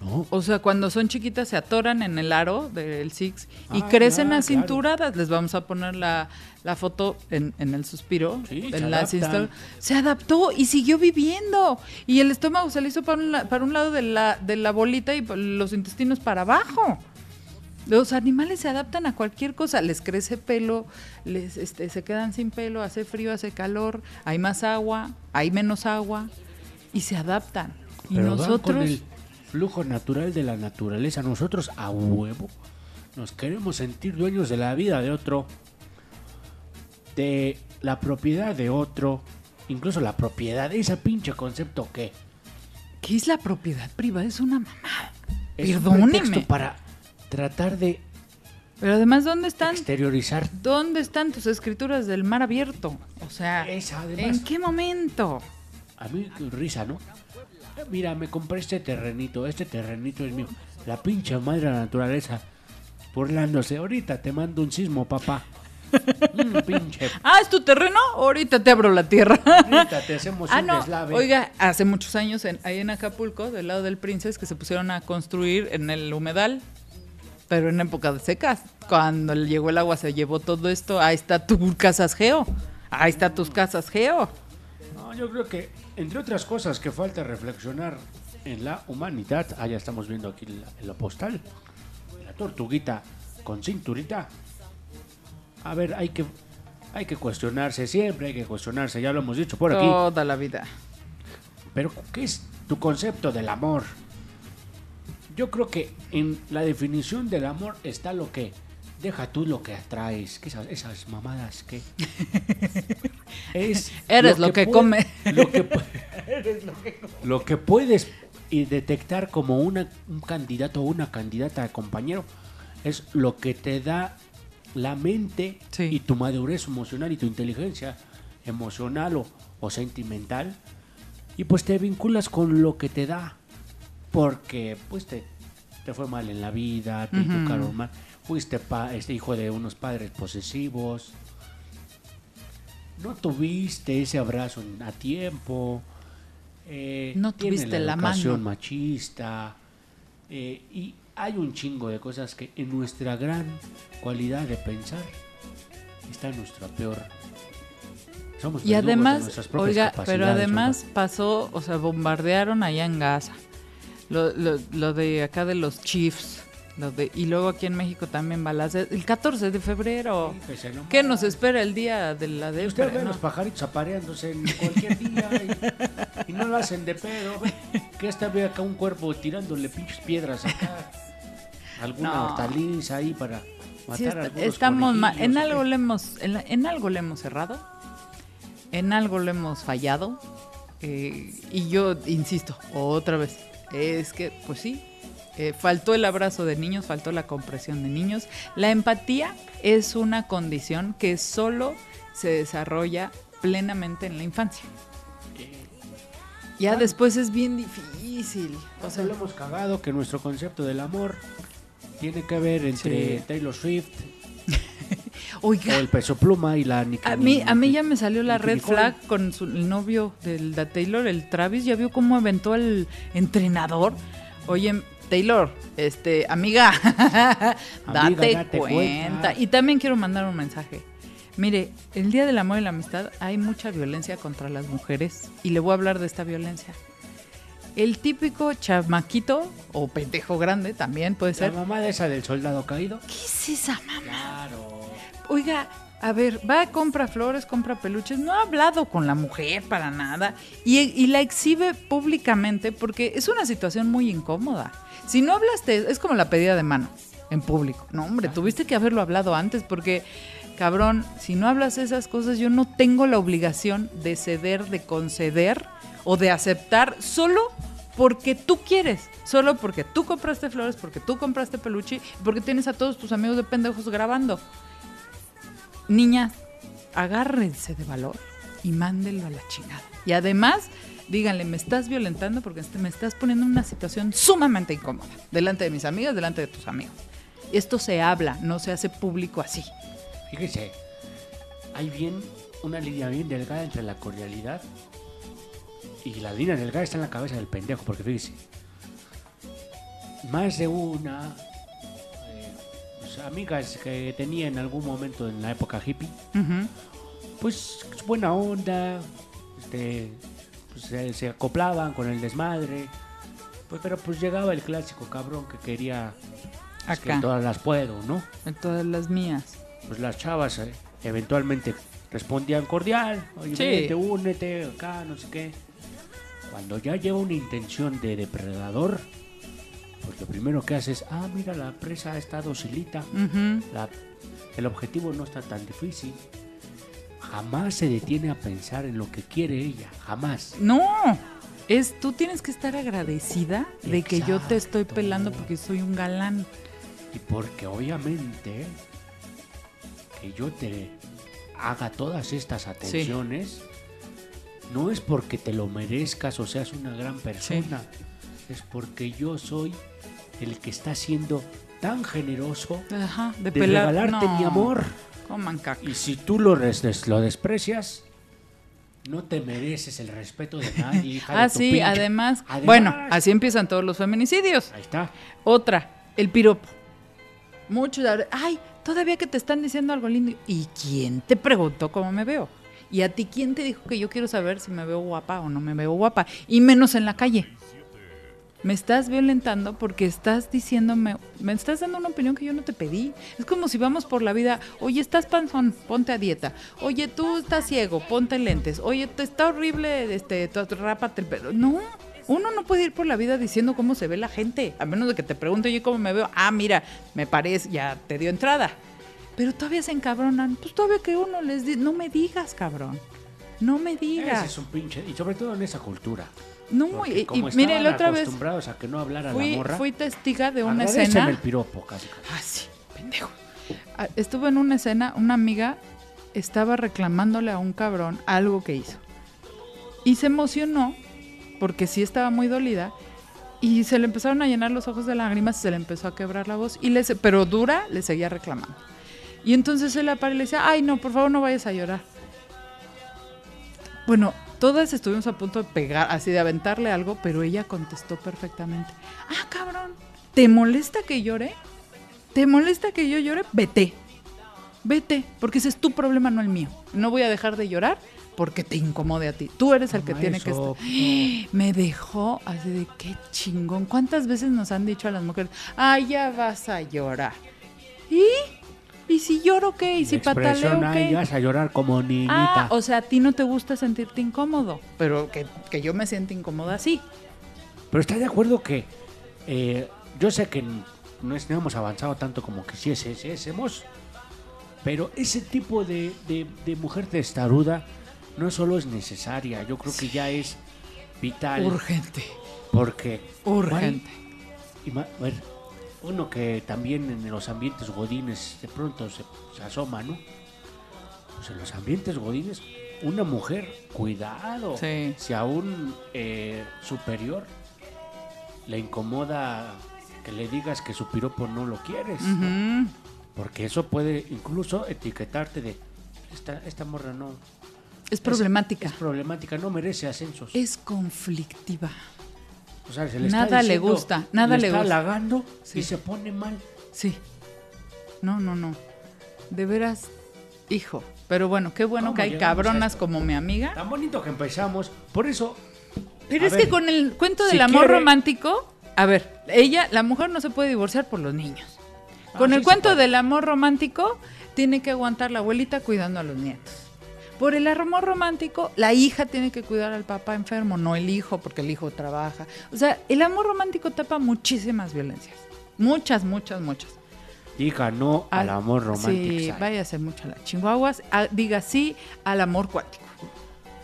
No, O sea, cuando son chiquitas se atoran en el aro del Six y Ah, crecen claro, acinturadas. Les vamos a poner la, la foto en, en el suspiro. Sí, en se adaptan. insta- se adaptó y siguió viviendo. Y el estómago se le hizo para un, la- para un lado de la, de la bolita y pa- los intestinos para abajo. Los animales se adaptan a cualquier cosa, les crece pelo, les este, se quedan sin pelo, hace frío, hace calor, hay más agua, hay menos agua y se adaptan. Y pero nosotros flujo natural de la naturaleza. Nosotros a huevo nos queremos sentir dueños de la vida de otro, de la propiedad de otro, incluso la propiedad, ese pinche concepto que ¿Qué es la propiedad privada? Es una mamada. es un Perdóneme. pretexto para tratar de Pero además, ¿dónde están? exteriorizar. ¿Dónde están tus escrituras del mar abierto? O sea, Esa. ¿en qué momento? A mí risa, ¿no? Mira, me compré este terrenito, este terrenito es mío. La pinche madre de la naturaleza burlándose. Ahorita te mando un sismo, papá. Mm, pinche. Ah, ¿es tu terreno? Ahorita te abro la tierra. Ahorita te hacemos Ah, un no. deslave. Oiga, hace muchos años en, ahí en Acapulco, del lado del Princess, que se pusieron a construir en el humedal, pero en época de secas. Cuando le llegó el agua se llevó todo esto. Ahí está tu casas geo. Ahí está tus casas geo. Yo creo que, entre otras cosas que falta reflexionar en la humanidad, ah, ya estamos viendo aquí la, la postal, la tortuguita con cinturita. A ver, hay que, hay que cuestionarse, siempre hay que cuestionarse, ya lo hemos dicho por aquí. Toda la vida. Pero, ¿qué es tu concepto del amor? Yo creo que en la definición del amor está lo que deja tú lo que atraes, que esas, esas mamadas que es Eres lo que puede- come. lo que pu- lo que puedes y detectar como una, un candidato o una candidata a compañero es lo que te da la mente Sí. y tu madurez emocional y tu inteligencia emocional o, o sentimental y pues te vinculas con lo que te da porque pues te, te fue mal en la vida, te educaron mal, fuiste pa- este hijo de unos padres posesivos, no tuviste ese abrazo a tiempo, eh, No tuviste la educación mano. machista eh, y hay un chingo de cosas que en nuestra gran cualidad de pensar está nuestra peor. Somos Y de además, propias oiga, pero además oiga. pasó, o sea, bombardearon allá en Gaza. Lo, lo- lo de acá de los Chiefs. Lo de, y luego aquí en México también balazos. El 14 de febrero. Fíjese nomás. ¿Qué nos espera el día de la de Usted ve no? los pajaritos apareándose en cualquier día y, y no lo hacen de pedo. Que esta ve acá un cuerpo tirándole pinches piedras acá. Alguna No. hortaliza ahí para matar Sí, a está- algunos estamos. En algo ¿o le hemos, en, la- en algo le hemos errado. En algo le hemos fallado. eh, y yo insisto, otra vez, es que, pues sí, eh, faltó el abrazo de niños, faltó la compresión de niños. La empatía es una condición que solo se desarrolla plenamente en la infancia. Ya después es bien difícil. O sea, lo hemos cagado que nuestro concepto del amor tiene que ver entre Sí. Taylor Swift oiga, o el peso pluma y la Nicki A mí, a mí ya me salió la Nicki red Nicole. flag con su, el novio del de Taylor, el Travis. Ya vio cómo aventó al entrenador. Oye, Taylor, este, amiga, date, date cuenta. cuenta. Y también quiero mandar un mensaje. Mire, el Día del Amor y la Amistad hay mucha violencia contra las mujeres y le voy a hablar de esta violencia. El típico chamaquito o pendejo grande también puede La ser. mamá de esa del soldado caído. ¿Qué es esa mamá? Claro. Oiga, a ver, va, compra flores, compra peluches, no ha hablado con la mujer para nada y, y la exhibe públicamente porque es una situación muy incómoda. Si no hablaste, es como la pedida de mano en público. No, hombre, tuviste que haberlo hablado antes porque, cabrón, si no hablas esas cosas, yo no tengo la obligación de ceder, de conceder o de aceptar solo porque tú quieres, solo porque tú compraste flores, porque tú compraste peluche, porque tienes a todos tus amigos de pendejos grabando niñas, agárrense de valor y mándelo a la chingada. Y además, díganle, me estás violentando porque este- me estás poniendo en una situación sumamente incómoda. Delante de mis amigas, delante de tus amigos. Esto se habla, no se hace público así. Fíjese, hay bien una línea bien delgada entre la cordialidad y la línea delgada está en la cabeza del pendejo, porque fíjese, más de una amigas que tenía en algún momento en la época hippie, Ujú. pues buena onda, este, pues, se, se acoplaban con el desmadre, pues, pero pues llegaba el clásico cabrón que quería pues, que todas las puedo, ¿no? De todas las mías. pues las chavas eh, eventualmente respondían cordial, oye, Sí. vete, únete, acá, no sé qué. Cuando ya lleva una intención de depredador, pues lo primero que hace es, ah, mira, la presa está docilita, la- el objetivo no está tan difícil. Jamás se detiene a pensar en lo que quiere ella, jamás. No, es tú tienes que estar agradecida de que yo te estoy pelando porque soy un galán. Y porque obviamente que yo te haga todas estas atenciones, no es porque te lo merezcas o seas una gran persona, es porque yo soy el que está siendo tan generoso Ajá, de, de pelar. regalarte no, mi amor. Coman caca. Y si tú lo, res- des- lo desprecias, no te mereces el respeto de nadie. hija de Ah, tu sí, además, Además- Bueno, así empiezan todos los feminicidios. Ahí está. Otra, el piropo. Muchos, ay, todavía que te están diciendo algo lindo. ¿Y quién te preguntó cómo me veo? ¿Y a ti quién te dijo que yo quiero saber si me veo guapa o no me veo guapa? Y menos en la calle. Me estás violentando porque estás diciéndome, me estás dando una opinión que yo no te pedí. Es como si vamos por la vida, oye, estás panzón, ponte a dieta. Oye, tú estás ciego, ponte lentes. Oye, te está horrible, este, rápate el pelo. No, uno no puede ir por la vida diciendo cómo se ve la gente, a menos de que te pregunte yo cómo me veo. Ah, mira, me parece, ya te dio entrada. Pero todavía se encabronan. Pues todavía que uno les dice, no me digas, cabrón. No me Ese digas. es un pinche. Y sobre todo en esa cultura. No, y, y como mire, la otra vez a que no hablara la fui, morra, fui testiga de una escena. el piropo casi. casi. Ah, sí, pendejo. Ah, Estuve en una escena, una amiga estaba reclamándole a un cabrón algo que hizo. Y se emocionó, porque sí estaba muy dolida, y se le empezaron a llenar los ojos de lágrimas y se le empezó a quebrar la voz. Y le, se- pero dura, le seguía reclamando. Y entonces él aparece y le decía, ay, no, por favor no vayas a llorar. Bueno, todas estuvimos a punto de pegar, así de aventarle algo, pero ella contestó perfectamente. Ah, cabrón, ¿te molesta que llore? ¿Te molesta que yo llore? Vete. Vete, porque ese es tu problema, no el mío. No voy a dejar de llorar porque te incomode a ti. Tú eres el que tiene que estar. Me dejó así de qué chingón. ¿Cuántas veces nos han dicho a las mujeres, ay, ya vas a llorar? ¿Y? ¿Y si lloro qué? ¿Y si pataleo "Ay, qué? vas a llorar como niñita. Ah, o sea, a ti no te gusta sentirte incómodo, pero que, que yo me siento incómoda así. Pero está de acuerdo que eh, yo sé que no, es- no hemos avanzado tanto como quisiésemos, pero ese tipo de, de- de mujer testaruda no solo es necesaria, yo creo que ya es vital. Urgente, Porque urgente. Y ver, uno que también en los ambientes godines de pronto se, se asoma, ¿no? Pues en los ambientes godines, una mujer, cuidado. Sí. Si a un eh, superior le incomoda que le digas que su piropo no lo quieres, porque eso puede incluso etiquetarte de esta, esta morra no Es problemática. es problemática, no merece ascensos. Es conflictiva. O sea, se le Nada está le gusta, nada le está gusta. halagando Sí. y se pone mal. Sí. No, no, no. De veras, hijo. Pero bueno, qué bueno ¿Cómo que hay cabronas como mi amiga. Tan bonito que empezamos. Por eso, Pero es ver, que con el cuento del si amor quiere- romántico, a ver, ella, la mujer no se puede divorciar por los niños. Ah, Con el cuento del amor romántico, tiene que aguantar la abuelita cuidando a los nietos. Por el amor romántico, la hija tiene que cuidar al papá enfermo, no el hijo, porque el hijo trabaja. O sea, el amor romántico tapa muchísimas violencias. Muchas, muchas, muchas. diga no al, amor romántico. Sí, vaya a ser mucho a- diga sí al amor cuático.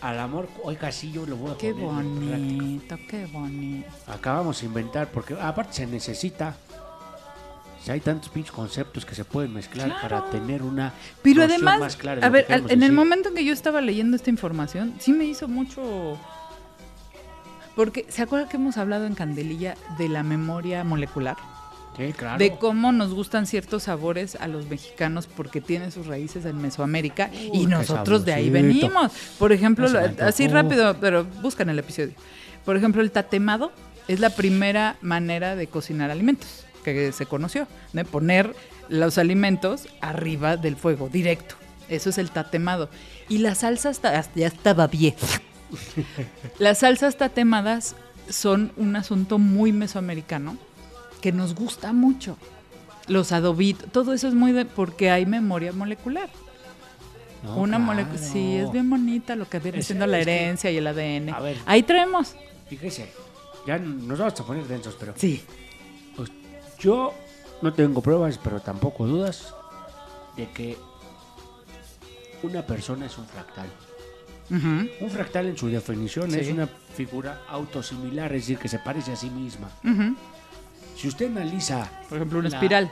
Al amor, oiga, sí, yo lo voy a Qué poner práctica. bonito, qué bonito. Acabamos de inventar, porque aparte se necesita. Si hay tantos pinches conceptos que se pueden mezclar Claro. para tener una Pero además, más clara a ver, al- en el momento en que yo estaba leyendo esta información, sí me hizo mucho... Porque, ¿se acuerda que hemos hablado en Candelilla de la memoria molecular? Sí, claro. De cómo nos gustan ciertos sabores a los mexicanos porque tienen sus raíces en Mesoamérica y nosotros de ahí venimos. Por ejemplo, lo- así rápido, pero buscan el episodio. Por ejemplo, el tatemado es la primera manera de cocinar alimentos que se conoció, de poner los alimentos arriba del fuego, directo. Eso es el tatemado. Y las salsas, ta- ya estaba bien. Las salsas tatemadas son un asunto muy mesoamericano que nos gusta mucho. Los adobitos, todo eso es muy de, porque hay memoria molecular. No, Una claro. molécula, sí, es bien bonita lo que viene siendo la que- herencia y el ADN. A ver. Ahí traemos. Fíjese, ya nos vamos a poner densos, pero Sí. Yo no tengo pruebas, pero tampoco dudas de que una persona es un fractal. Un fractal en su definición es una figura autosimilar, es decir, que se parece a sí misma. Si usted analiza... Por ejemplo, una la- espiral.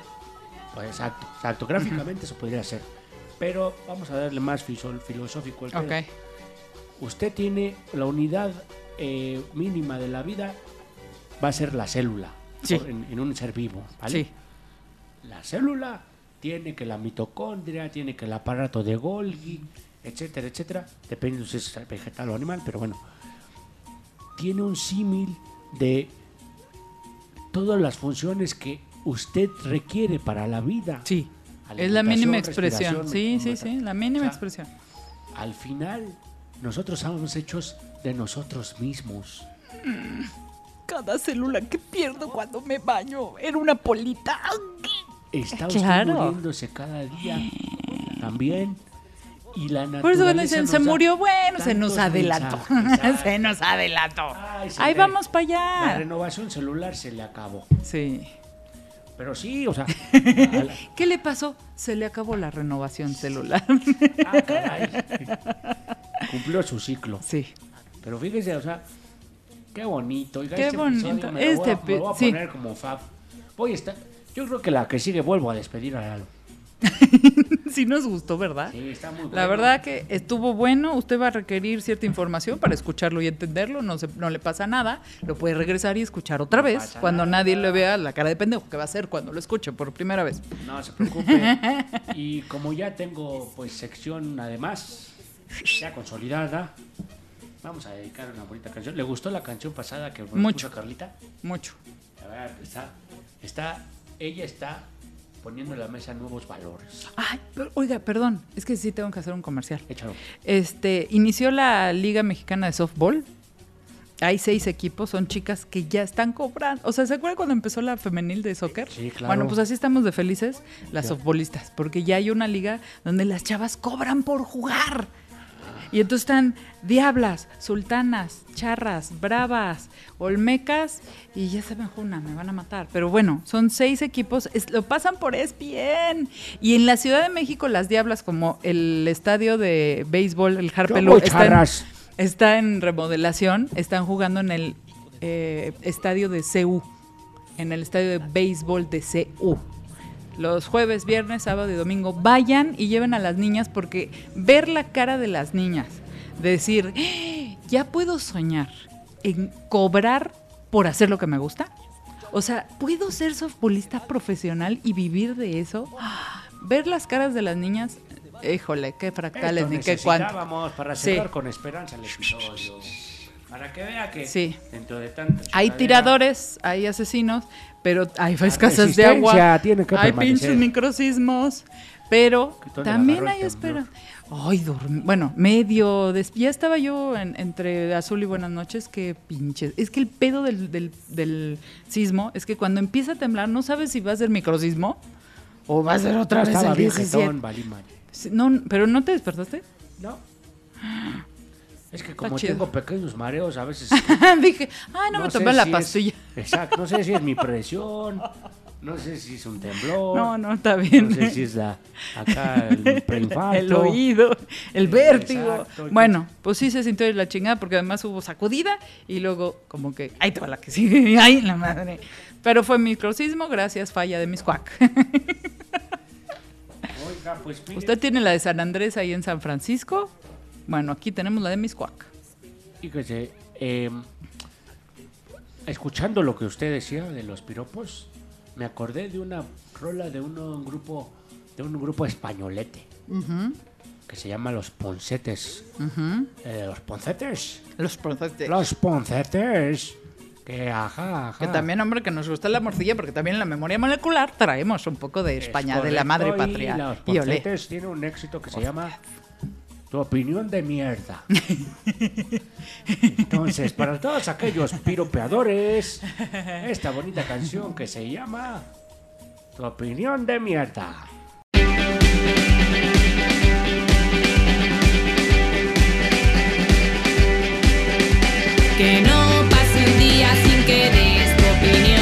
Pues exacto, exacto. Gráficamente eso podría ser. Pero vamos a darle más filosófico al pedo. Ok. Usted tiene la unidad eh, mínima de la vida, va a ser la célula Sí. en, en un ser vivo. ¿vale? Sí. La célula tiene que la mitocondria, tiene que el aparato de Golgi, etcétera, etcétera. Depende si es vegetal o animal, pero bueno. Tiene un símil de todas las funciones que usted requiere para la vida. Sí. Es la mínima expresión. Sí, sí, sí, la mínima O sea, expresión. Al final, nosotros somos hechos de nosotros mismos. Cada célula que pierdo cuando me baño era una polita. Está usted Claro. muriéndose cada día también. Y la Por eso cuando dicen se murió, bueno, se nos adelantó. se nos adelantó. Ay, se Ahí le- vamos para La allá. renovación celular se le acabó. Sí. Pero sí, o sea. la- ¿Qué le pasó? Se le acabó la renovación celular. ah, caray. Cumplió su ciclo. sí. Pero fíjese, o sea, qué bonito. Oiga, Qué este bonito. episodio me lo voy a- Este me lo voy a, epi- sí. poner como fab. Voy a estar. Yo creo que la que sigue vuelvo a despedir a Lalo. Sí nos gustó, ¿verdad? Sí, está muy La bueno. verdad que estuvo bueno. Usted va a requerir cierta información para escucharlo y entenderlo. No, se, no le pasa nada. Lo puede regresar y escuchar otra No vez cuando nada. nadie le vea la cara de pendejo que va a hacer cuando lo escuche por primera vez. No se preocupe. y como ya tengo pues sección además, ya consolidada, vamos a dedicar una bonita canción. ¿Le gustó la canción pasada que Mucho. puso Carlita? Mucho. A ver, está, está, ella está poniendo en la mesa nuevos valores. Ay, pero, oiga, perdón. Es que sí tengo que hacer un comercial. Échalo. Este, inició la Liga Mexicana de Softball. Hay seis equipos, son chicas que ya están cobrando. O sea, ¿se acuerdan cuando empezó la femenil de soccer? Sí, claro. Bueno, pues así estamos de felices las Ya. softbolistas, porque ya hay una liga donde las chavas cobran por jugar. Y entonces están diablas, sultanas, charras, bravas, olmecas y ya se me una, me van a matar. Pero bueno, son seis equipos, es- lo pasan por ESPN. Y en la Ciudad de México las diablas, como el estadio de béisbol, el Harpelú, está en remodelación, están jugando en el eh, estadio de CU, en el estadio de béisbol de CU. Los jueves, viernes, sábado y domingo vayan y lleven a las niñas porque ver la cara de las niñas, decir, "¡Ah! ya puedo soñar en cobrar por hacer lo que me gusta. O sea, ¿puedo ser softbolista profesional y vivir de eso? Ver las caras de las niñas, híjole, qué fractales, Esto ni qué cuánto. para Sí. con esperanza el episodio. Para que vea que Sí. dentro de tantas Hay tiradores, hay asesinos, pero hay escasez de agua, tiene que hay pinches microsismos, pero ¿Dónde la también hay espera. Ay, dormí- bueno, medio, ya estaba yo en- entre azul y buenas noches, que pinches. Es que el pedo del, del- del sismo es que cuando empieza a temblar no sabes si va a ser microsismo o va a ser otra vez el bien 17. jetón, valí madre. Sí, No, pero no te despertaste. No. Es que como tengo pequeños mareos, a veces. Dije, ay, no, me sé tomé la si es- pastilla. exacto, no sé si es mi presión, no sé si es un temblor. No, no, está bien. No sé si es la, acá el preinfarto. el oído, el vértigo. Exacto. Bueno, pues sí se sintió de la chingada porque además hubo sacudida y luego como que, ahí te va la que sigue, ay la madre. Pero fue microcismo, gracias, falla de Miscuac. Oiga, pues mire, ¿Usted tiene la de San Andrés ahí en San Francisco? Bueno, aquí tenemos la de Miscuac. fíjese, eh, escuchando lo que usted decía de los piropos, me acordé de una rola de uno, un grupo, de un grupo españolete que se llama Los Poncetes. Eh, los Poncetes. Los procesos. Los Poncetes. Que ajá, ajá. Que también, hombre, que nos gusta la morcilla, porque también en la memoria molecular traemos un poco de Es España, de la madre patria. Y los Y olé. Poncetes tiene un éxito que se llama Tu opinión de mierda. Entonces, para todos aquellos piropeadores, esta bonita canción que se llama Tu opinión de mierda. Que no pase un día sin que des tu opinión